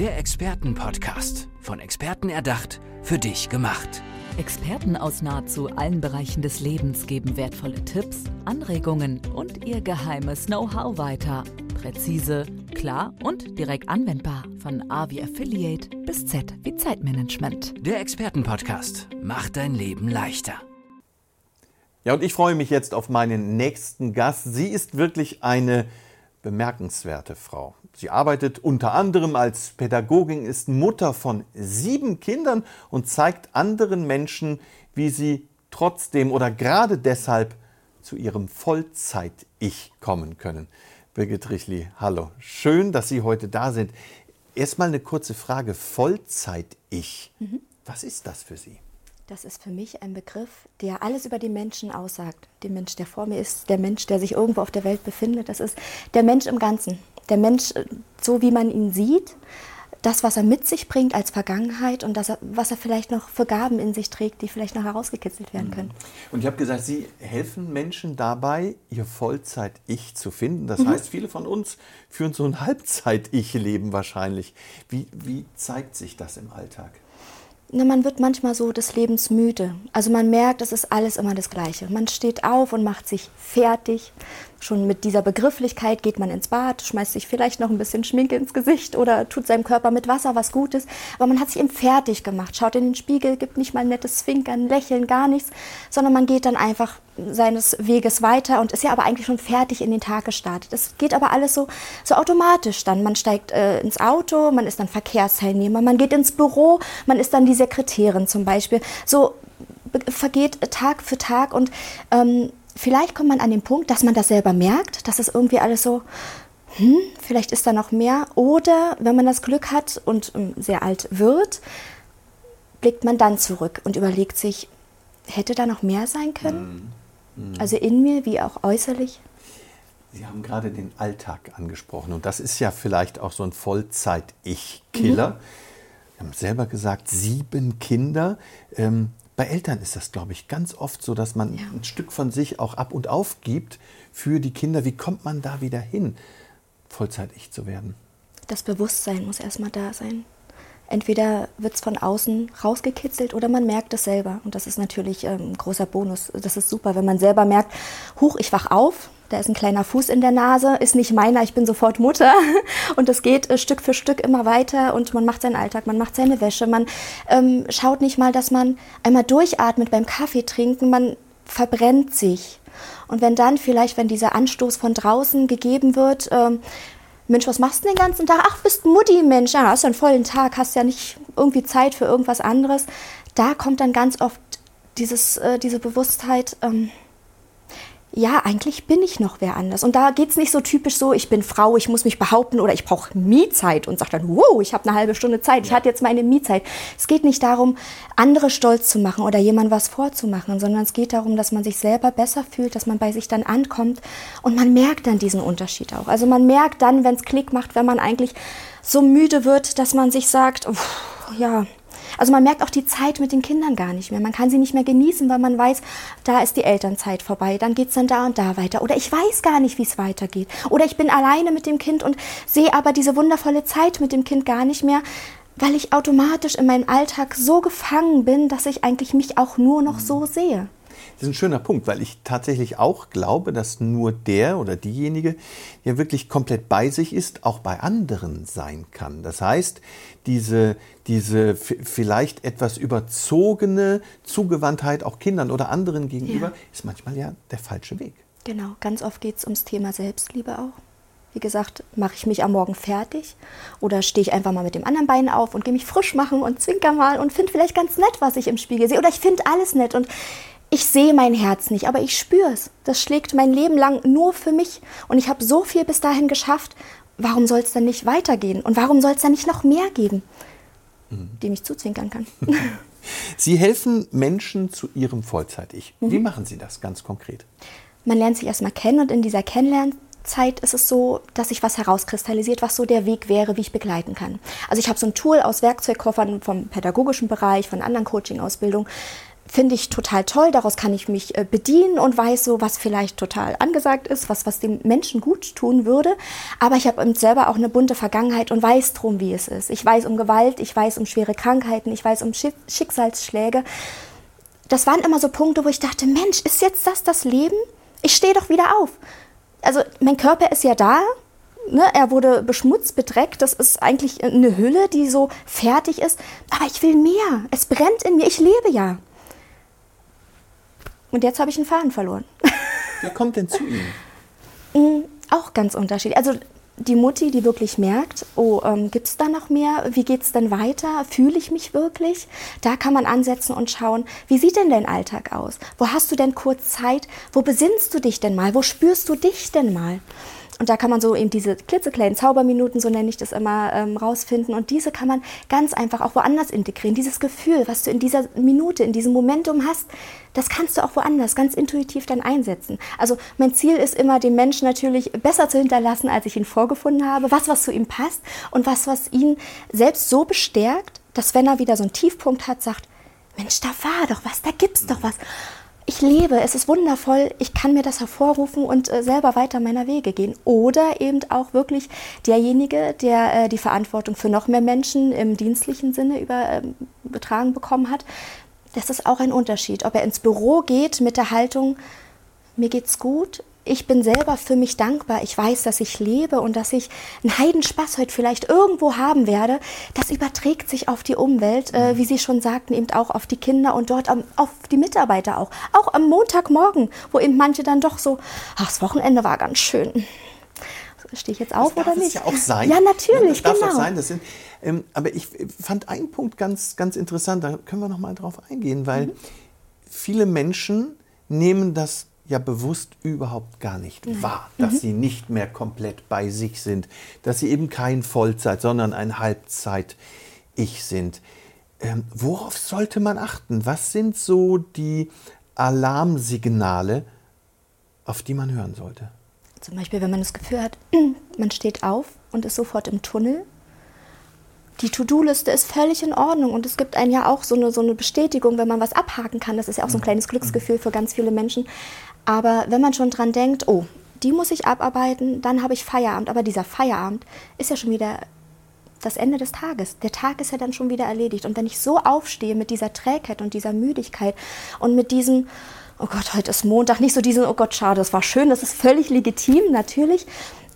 Der Expertenpodcast. Von Experten erdacht, für dich gemacht. Experten aus nahezu allen Bereichen des Lebens geben wertvolle Tipps, Anregungen und ihr geheimes Know-how weiter. Präzise, klar und direkt anwendbar. Von A wie Affiliate bis Z wie Zeitmanagement. Der Expertenpodcast macht dein Leben leichter. Ja, und ich freue mich jetzt auf meinen nächsten Gast. Sie ist wirklich eine bemerkenswerte Frau. Sie arbeitet unter anderem als Pädagogin, ist Mutter von sieben Kindern und zeigt anderen Menschen, wie sie trotzdem oder gerade deshalb zu ihrem Vollzeit-Ich kommen können. Birgit Richli, hallo. Schön, dass Sie heute da sind. Erstmal eine kurze Frage. Vollzeit-Ich. Mhm. Was ist das für Sie? Das ist für mich ein Begriff, der alles über den Menschen aussagt. Den Mensch, der vor mir ist, der Mensch, der sich irgendwo auf der Welt befindet. Das ist der Mensch im Ganzen. Der Mensch, äh, so wie man ihn sieht, das, was er mit sich bringt als Vergangenheit und das, was er vielleicht noch für Gaben in sich trägt, die vielleicht noch herausgekitzelt werden können. Und ich habe gesagt, Sie helfen Menschen dabei, ihr Vollzeit-Ich zu finden. Das mhm. heißt, viele von uns führen so ein Halbzeit-Ich-Leben wahrscheinlich. Wie, wie zeigt sich das im Alltag? Na, man wird manchmal so des Lebens müde. Also man merkt, es ist alles immer das Gleiche. Man steht auf und macht sich fertig. Schon mit dieser Begrifflichkeit geht man ins Bad, schmeißt sich vielleicht noch ein bisschen Schminke ins Gesicht oder tut seinem Körper mit Wasser was Gutes. Aber man hat sich eben fertig gemacht, schaut in den Spiegel, gibt nicht mal ein nettes Zwinkern, Lächeln, gar nichts, sondern man geht dann einfach seines Weges weiter und ist ja aber eigentlich schon fertig in den Tag gestartet. Das geht aber alles so, so automatisch dann. Man steigt äh, ins Auto, man ist dann Verkehrsteilnehmer, man geht ins Büro, man ist dann die Sekretärin zum Beispiel. So vergeht Tag für Tag und ähm, vielleicht kommt man an den Punkt, dass man das selber merkt, dass es irgendwie alles so, hm, vielleicht ist da noch mehr. Oder wenn man das Glück hat und ähm, sehr alt wird, blickt man dann zurück und überlegt sich, hätte da noch mehr sein können? Mhm. Also in mir wie auch äußerlich. Sie haben gerade den Alltag angesprochen und das ist ja vielleicht auch so ein Vollzeit-Ich-Killer. Mhm. Sie haben selber gesagt, sieben Kinder. Ähm, bei Eltern ist das, glaube ich, ganz oft so, dass man ja. ein Stück von sich auch ab und auf gibt für die Kinder. Wie kommt man da wieder hin, Vollzeit-Ich zu werden? Das Bewusstsein muss erstmal da sein. Entweder wird es von außen rausgekitzelt oder man merkt es selber. Und das ist natürlich ähm, ein großer Bonus. Das ist super, wenn man selber merkt, huch, ich wach auf, da ist ein kleiner Fuß in der Nase, ist nicht meiner, ich bin sofort Mutter. Und das geht äh, Stück für Stück immer weiter und man macht seinen Alltag, man macht seine Wäsche, man ähm, schaut nicht mal, dass man einmal durchatmet beim Kaffee trinken, man verbrennt sich. Und wenn dann vielleicht, wenn dieser Anstoß von draußen gegeben wird, ähm, Mensch, was machst du den ganzen Tag? Ach, bist Mutti, Mensch, ja, hast ja einen vollen Tag, hast ja nicht irgendwie Zeit für irgendwas anderes. Da kommt dann ganz oft dieses, äh, diese Bewusstheit, ähm, ja, eigentlich bin ich noch wer anders. Und da geht es nicht so typisch so, ich bin Frau, ich muss mich behaupten oder ich brauche Miezeit und sage dann, wow, ich habe eine halbe Stunde Zeit, ich hatte jetzt meine Miezeit. Es geht nicht darum, andere stolz zu machen oder jemand was vorzumachen, sondern es geht darum, dass man sich selber besser fühlt, dass man bei sich dann ankommt und man merkt dann diesen Unterschied auch. Also man merkt dann, wenn es Klick macht, wenn man eigentlich so müde wird, dass man sich sagt, ja, also man merkt auch die Zeit mit den Kindern gar nicht mehr. Man kann sie nicht mehr genießen, weil man weiß, da ist die Elternzeit vorbei, dann geht es dann da und da weiter. Oder ich weiß gar nicht, wie es weitergeht. Oder ich bin alleine mit dem Kind und sehe aber diese wundervolle Zeit mit dem Kind gar nicht mehr, weil ich automatisch in meinem Alltag so gefangen bin, dass ich eigentlich mich auch nur noch so sehe. Das ist ein schöner Punkt, weil ich tatsächlich auch glaube, dass nur der oder diejenige, der wirklich komplett bei sich ist, auch bei anderen sein kann. Das heißt, diese, diese vielleicht etwas überzogene Zugewandtheit auch Kindern oder anderen gegenüber ja. ist manchmal ja der falsche Weg. Genau, ganz oft geht es ums Thema Selbstliebe auch. Wie gesagt, mache ich mich am Morgen fertig oder stehe ich einfach mal mit dem anderen Bein auf und gehe mich frisch machen und zwinker mal und finde vielleicht ganz nett, was ich im Spiegel sehe. Oder ich finde alles nett und ich sehe mein Herz nicht, aber ich spüre es. Das schlägt mein Leben lang nur für mich. Und ich habe so viel bis dahin geschafft. Warum soll es dann nicht weitergehen? Und warum soll es dann nicht noch mehr geben, mhm. dem ich zuzwinkern kann? Sie helfen Menschen zu ihrem Vollzeit-Ich. Mhm. Wie machen Sie das ganz konkret? Man lernt sich erstmal kennen und in dieser Kennenlernzeit ist es so, dass sich was herauskristallisiert, was so der Weg wäre, wie ich begleiten kann. Also ich habe so ein Tool aus Werkzeugkoffern vom pädagogischen Bereich, von anderen Coaching-Ausbildungen, finde ich total toll, daraus kann ich mich äh, bedienen und weiß so, was vielleicht total angesagt ist, was, was dem Menschen gut tun würde. Aber ich habe selber auch eine bunte Vergangenheit und weiß drum, wie es ist. Ich weiß um Gewalt, ich weiß um schwere Krankheiten, ich weiß um Schicksalsschläge. Das waren immer so Punkte, wo ich dachte, Mensch, ist jetzt das das Leben? Ich stehe doch wieder auf. Also mein Körper ist ja da, Ne, er wurde beschmutzt, bedreckt. Das ist eigentlich eine Hülle, die so fertig ist. Aber ich will mehr. Es brennt in mir. Ich lebe ja. Und jetzt habe ich einen Faden verloren. Wer kommt denn zu Ihnen? Mm, auch ganz unterschiedlich. Also die Mutti, die wirklich merkt, oh, ähm, gibt es da noch mehr? Wie geht es denn weiter? Fühle ich mich wirklich? Da kann man ansetzen und schauen, wie sieht denn dein Alltag aus? Wo hast du denn kurz Zeit? Wo besinnst du dich denn mal? Wo spürst du dich denn mal? Und da kann man so eben diese klitzekleinen Zauberminuten, so nenne ich das immer, ähm, rausfinden. Und diese kann man ganz einfach auch woanders integrieren. Dieses Gefühl, was du in dieser Minute, in diesem Momentum hast, das kannst du auch woanders ganz intuitiv dann einsetzen. Also mein Ziel ist immer, den Menschen natürlich besser zu hinterlassen, als ich ihn vorgefunden habe. Was, was zu ihm passt und was, was ihn selbst so bestärkt, dass wenn er wieder so einen Tiefpunkt hat, sagt, Mensch, da war doch was, da gibt's doch was ich lebe, es ist wundervoll, ich kann mir das hervorrufen und äh, selber weiter meiner Wege gehen. Oder eben auch wirklich derjenige, der äh, die Verantwortung für noch mehr Menschen im dienstlichen Sinne übertragen ähm, bekommen hat. Das ist auch ein Unterschied. Ob er ins Büro geht mit der Haltung, mir geht's gut, ich bin selber für mich dankbar. Ich weiß, dass ich lebe und dass ich einen Heidenspaß heute vielleicht irgendwo haben werde. Das überträgt sich auf die Umwelt, äh, wie Sie schon sagten, eben auch auf die Kinder und dort am, auf die Mitarbeiter auch. Auch am Montagmorgen, wo eben manche dann doch so, ach, das Wochenende war ganz schön. Stehe ich jetzt auf das oder nicht? Das ja auch sein. Ja, natürlich, das darf genau. Auch sein. Das sind, ähm, aber ich fand einen Punkt ganz, ganz interessant, da können wir noch mal drauf eingehen, weil mhm. viele Menschen nehmen das ja bewusst überhaupt gar nicht Nein. wahr, dass mhm. sie nicht mehr komplett bei sich sind, dass sie eben kein Vollzeit, sondern ein Halbzeit-Ich sind. Ähm, worauf sollte man achten? Was sind so die Alarmsignale, auf die man hören sollte? Zum Beispiel, wenn man das Gefühl hat, man steht auf und ist sofort im Tunnel. Die To-Do-Liste ist völlig in Ordnung und es gibt einen ja auch so eine, so eine Bestätigung, wenn man was abhaken kann. Das ist ja auch so ein mhm. kleines Glücksgefühl für ganz viele Menschen. Aber wenn man schon dran denkt, oh, die muss ich abarbeiten, dann habe ich Feierabend. Aber dieser Feierabend ist ja schon wieder das Ende des Tages. Der Tag ist ja dann schon wieder erledigt. Und wenn ich so aufstehe mit dieser Trägheit und dieser Müdigkeit und mit diesem, oh Gott, heute ist Montag, nicht so diesen, oh Gott, schade, das war schön, das ist völlig legitim, natürlich.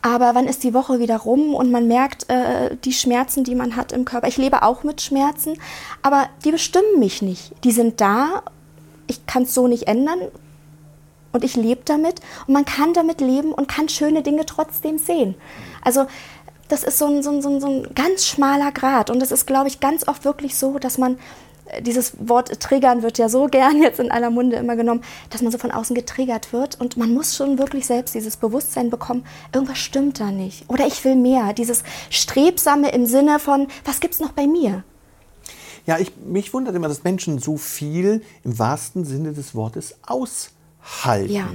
Aber wann ist die Woche wieder rum und man merkt äh, die Schmerzen, die man hat im Körper. Ich lebe auch mit Schmerzen, aber die bestimmen mich nicht. Die sind da. Ich kann es so nicht ändern und ich lebe damit und man kann damit leben und kann schöne Dinge trotzdem sehen. Also das ist so ein, so ein, so ein, so ein ganz schmaler Grad und es ist, glaube ich, ganz oft wirklich so, dass man äh, dieses Wort triggern wird ja so gern jetzt in aller Munde immer genommen, dass man so von außen getriggert wird und man muss schon wirklich selbst dieses Bewusstsein bekommen, irgendwas stimmt da nicht oder ich will mehr, dieses Strebsame im Sinne von, was gibt es noch bei mir? Ja, ich, mich wundert immer, dass Menschen so viel im wahrsten Sinne des Wortes aus halten. Ja.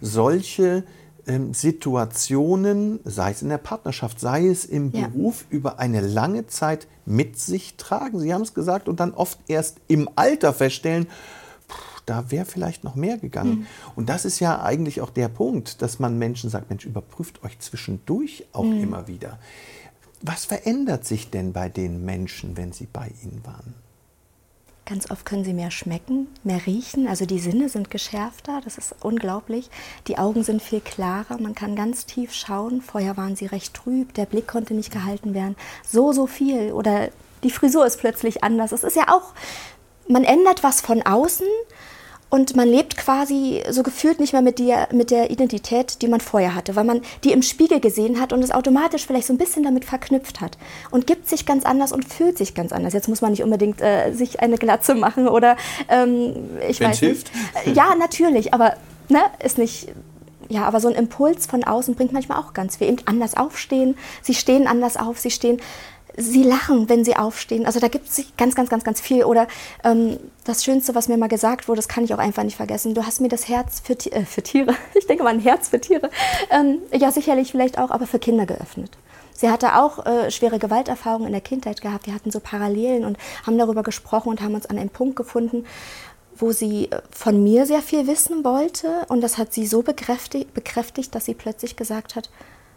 Solche ähm, Situationen, sei es in der Partnerschaft, sei es im ja. Beruf, über eine lange Zeit mit sich tragen. Sie haben es gesagt und dann oft erst im Alter feststellen, da wäre vielleicht noch mehr gegangen. Mhm. Und das ist ja eigentlich auch der Punkt, dass man Menschen sagt, Mensch, überprüft euch zwischendurch auch mhm. immer wieder. Was verändert sich denn bei den Menschen, wenn sie bei ihnen waren? Ganz oft können sie mehr schmecken, mehr riechen. Also die Sinne sind geschärfter, das ist unglaublich. Die Augen sind viel klarer, man kann ganz tief schauen. Vorher waren sie recht trüb, der Blick konnte nicht gehalten werden. So, so viel. Oder die Frisur ist plötzlich anders. Es ist ja auch, man ändert was von außen und man lebt quasi so gefühlt nicht mehr mit der, mit der Identität, die man vorher hatte, weil man die im Spiegel gesehen hat und es automatisch vielleicht so ein bisschen damit verknüpft hat und gibt sich ganz anders und fühlt sich ganz anders. Jetzt muss man nicht unbedingt äh, sich eine Glatze machen oder ähm, ich Wenn's weiß hilft. Nicht. Ja, natürlich, aber ne, ist nicht ja, aber so ein Impuls von außen bringt manchmal auch ganz viel. Eben anders aufstehen, sie stehen anders auf, sie stehen sie lachen, wenn sie aufstehen. Also da gibt es ganz, ganz, ganz, ganz viel. Oder ähm, das Schönste, was mir mal gesagt wurde, das kann ich auch einfach nicht vergessen. Du hast mir das Herz für, äh, für Tiere, ich denke mal ein Herz für Tiere, ähm, ja sicherlich vielleicht auch, aber für Kinder geöffnet. Sie hatte auch äh, schwere Gewalterfahrungen in der Kindheit gehabt. Wir hatten so Parallelen und haben darüber gesprochen und haben uns an einem Punkt gefunden, wo sie äh, von mir sehr viel wissen wollte. Und das hat sie so bekräftigt, bekräftigt dass sie plötzlich gesagt hat,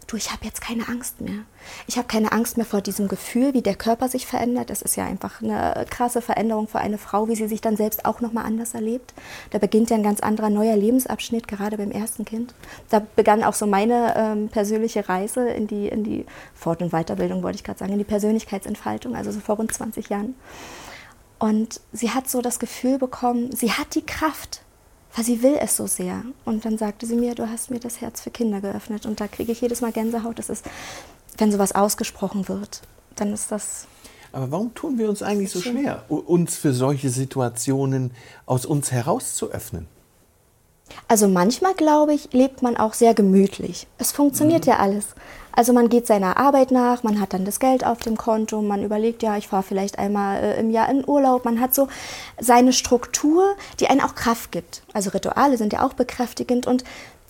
du, ich habe jetzt keine Angst mehr. Ich habe keine Angst mehr vor diesem Gefühl, wie der Körper sich verändert. Das ist ja einfach eine krasse Veränderung für eine Frau, wie sie sich dann selbst auch nochmal anders erlebt. Da beginnt ja ein ganz anderer neuer Lebensabschnitt, gerade beim ersten Kind. Da begann auch so meine ähm, persönliche Reise in die, in die Fort- und Weiterbildung, wollte ich gerade sagen, in die Persönlichkeitsentfaltung, also so vor rund 20 Jahren. Und sie hat so das Gefühl bekommen, sie hat die Kraft, weil sie will es so sehr. Und dann sagte sie mir, du hast mir das Herz für Kinder geöffnet. Und da kriege ich jedes Mal Gänsehaut. Das ist, wenn sowas ausgesprochen wird, dann ist das. Aber warum tun wir uns eigentlich so schwer, uns für solche Situationen aus uns heraus zu öffnen? Also manchmal, glaube ich, lebt man auch sehr gemütlich. Es funktioniert mhm. ja alles. Also man geht seiner Arbeit nach, man hat dann das Geld auf dem Konto, man überlegt, ja, ich fahre vielleicht einmal äh, im Jahr in Urlaub. Man hat so seine Struktur, die einen auch Kraft gibt. Also Rituale sind ja auch bekräftigend und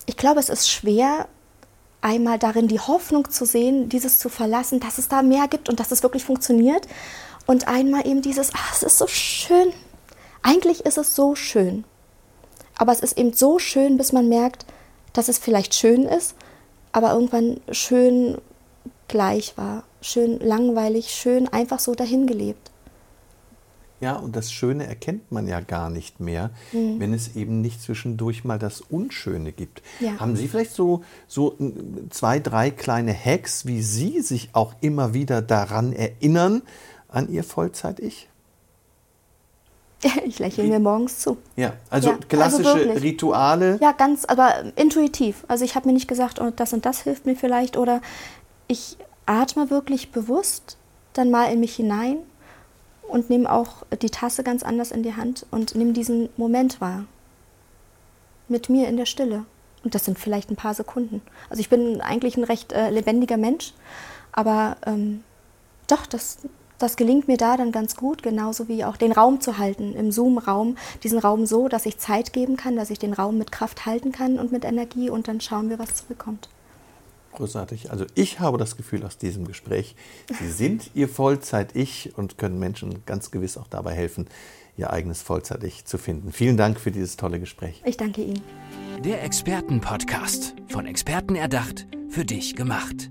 ich glaube, es ist schwer, einmal darin die Hoffnung zu sehen, dieses zu verlassen, dass es da mehr gibt und dass es wirklich funktioniert. Und einmal eben dieses, ach, es ist so schön. Eigentlich ist es so schön. Aber es ist eben so schön, bis man merkt, dass es vielleicht schön ist, aber irgendwann schön gleich war. Schön langweilig, schön einfach so dahingelebt. Ja, und das Schöne erkennt man ja gar nicht mehr, mhm. wenn es eben nicht zwischendurch mal das Unschöne gibt. Ja. Haben Sie vielleicht so, so zwei, drei kleine Hacks, wie Sie sich auch immer wieder daran erinnern, an Ihr Vollzeit-Ich? Ich lächle mir morgens zu. Ja, also ja, also klassische also Rituale. Ja, ganz, aber intuitiv. Also ich habe mir nicht gesagt, oh, das und das hilft mir vielleicht oder ich atme wirklich bewusst dann mal in mich hinein und nehme auch die Tasse ganz anders in die Hand und nehme diesen Moment wahr. Mit mir in der Stille. Und das sind vielleicht ein paar Sekunden. Also ich bin eigentlich ein recht äh, lebendiger Mensch, aber ähm, doch, das, das gelingt mir da dann ganz gut, genauso wie auch den Raum zu halten, im Zoom-Raum, diesen Raum so, dass ich Zeit geben kann, dass ich den Raum mit Kraft halten kann und mit Energie und dann schauen wir, was zurückkommt. Großartig. Also ich habe das Gefühl aus diesem Gespräch, Sie sind Ihr Vollzeit-Ich und können Menschen ganz gewiss auch dabei helfen, ihr eigenes Vollzeit-Ich zu finden. Vielen Dank für dieses tolle Gespräch. Ich danke Ihnen. Der Expertenpodcast, von Experten erdacht, für dich gemacht.